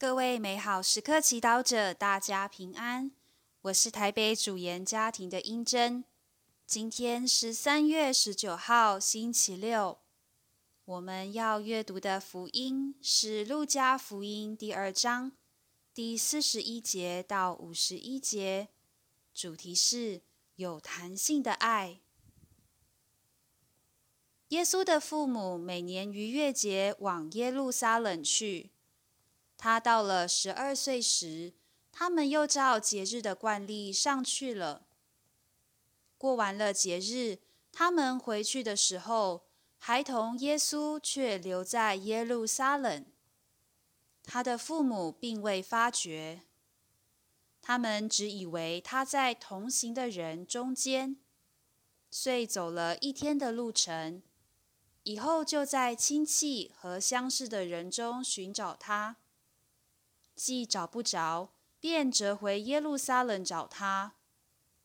各位美好时刻祈祷者，大家平安。我是台北主研家庭的英珍。今天是三月十九号，星期六。我们要阅读的福音是《路加福音》第二章第四十一节到五十一节，主题是有弹性的爱。耶稣的父母每年逾越节往耶路撒冷去。他到了十二岁时，他们又照节日的惯例上去了。过完了节日，他们回去的时候，孩童耶稣却留在耶路撒冷。他的父母并未发觉，他们只以为他在同行的人中间，遂走了一天的路程，以后就在亲戚和相识的人中寻找他。既找不着，便折回耶路撒冷找他。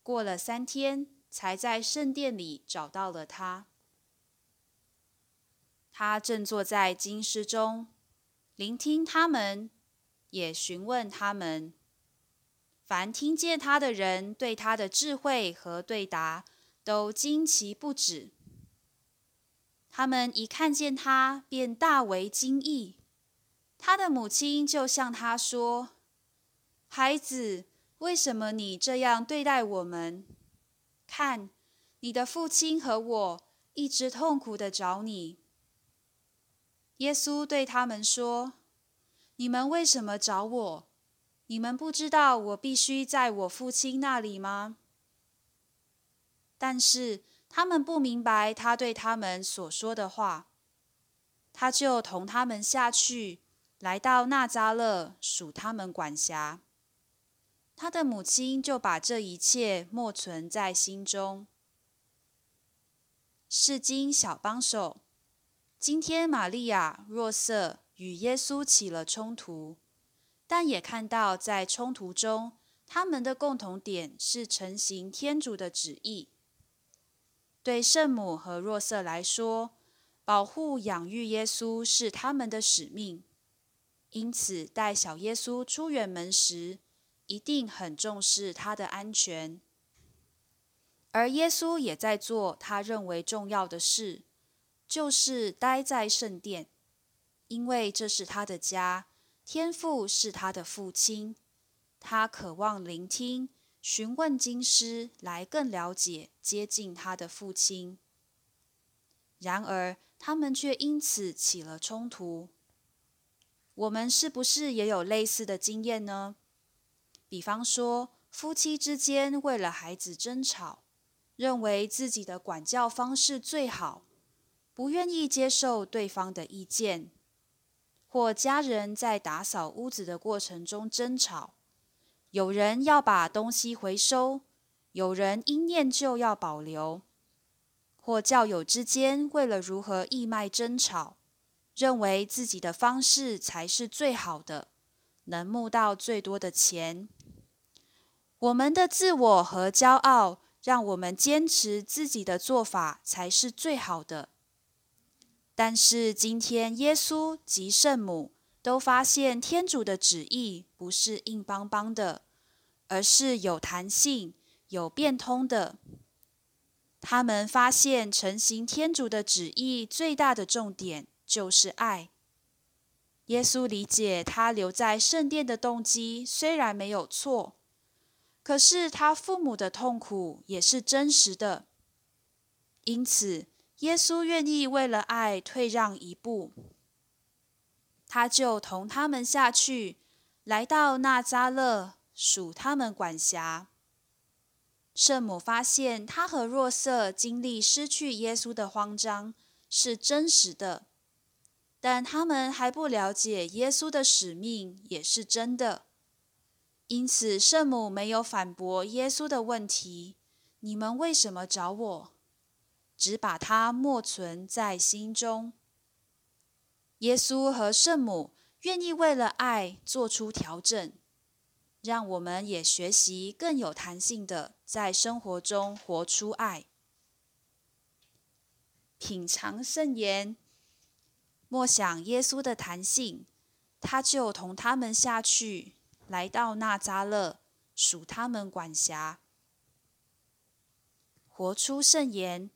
过了三天，才在圣殿里找到了他。他正坐在经师中，聆听他们，也询问他们。凡听见他的人，对他的智慧和对答，都惊奇不止。他们一看见他，便大为惊异。他的母亲就向他说：“孩子，为什么你这样对待我们？看，你的父亲和我一直痛苦的找你。”耶稣对他们说：“你们为什么找我？你们不知道我必须在我父亲那里吗？”但是他们不明白他对他们所说的话，他就同他们下去。来到纳扎勒，属他们管辖。他的母亲就把这一切默存在心中。是经小帮手。今天玛利亚、若瑟与耶稣起了冲突，但也看到在冲突中，他们的共同点是成行天主的旨意。对圣母和若瑟来说，保护养育耶稣是他们的使命。因此，带小耶稣出远门时，一定很重视他的安全。而耶稣也在做他认为重要的事，就是待在圣殿，因为这是他的家，天父是他的父亲。他渴望聆听、询问经师，来更了解、接近他的父亲。然而，他们却因此起了冲突。我们是不是也有类似的经验呢？比方说，夫妻之间为了孩子争吵，认为自己的管教方式最好，不愿意接受对方的意见；或家人在打扫屋子的过程中争吵，有人要把东西回收，有人因念旧要保留；或教友之间为了如何义卖争吵。认为自己的方式才是最好的，能募到最多的钱。我们的自我和骄傲，让我们坚持自己的做法才是最好的。但是今天，耶稣及圣母都发现，天主的旨意不是硬邦邦的，而是有弹性、有变通的。他们发现，成行天主的旨意最大的重点。就是爱。耶稣理解他留在圣殿的动机虽然没有错，可是他父母的痛苦也是真实的。因此，耶稣愿意为了爱退让一步，他就同他们下去，来到那扎勒，属他们管辖。圣母发现他和若瑟经历失去耶稣的慌张是真实的。但他们还不了解耶稣的使命也是真的，因此圣母没有反驳耶稣的问题：“你们为什么找我？”只把它默存在心中。耶稣和圣母愿意为了爱做出调整，让我们也学习更有弹性的在生活中活出爱。品尝圣言。默想耶稣的弹性，他就同他们下去，来到那扎勒，属他们管辖。活出圣言，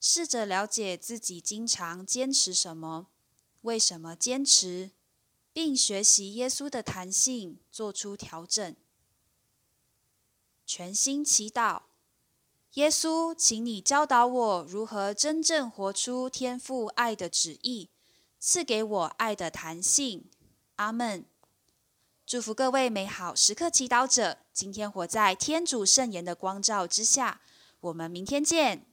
试着了解自己经常坚持什么，为什么坚持，并学习耶稣的弹性，做出调整。全心祈祷，耶稣，请你教导我如何真正活出天父爱的旨意，赐给我爱的弹性。阿门。祝福各位美好时刻祈祷者，今天活在天主圣言的光照之下。我们明天见。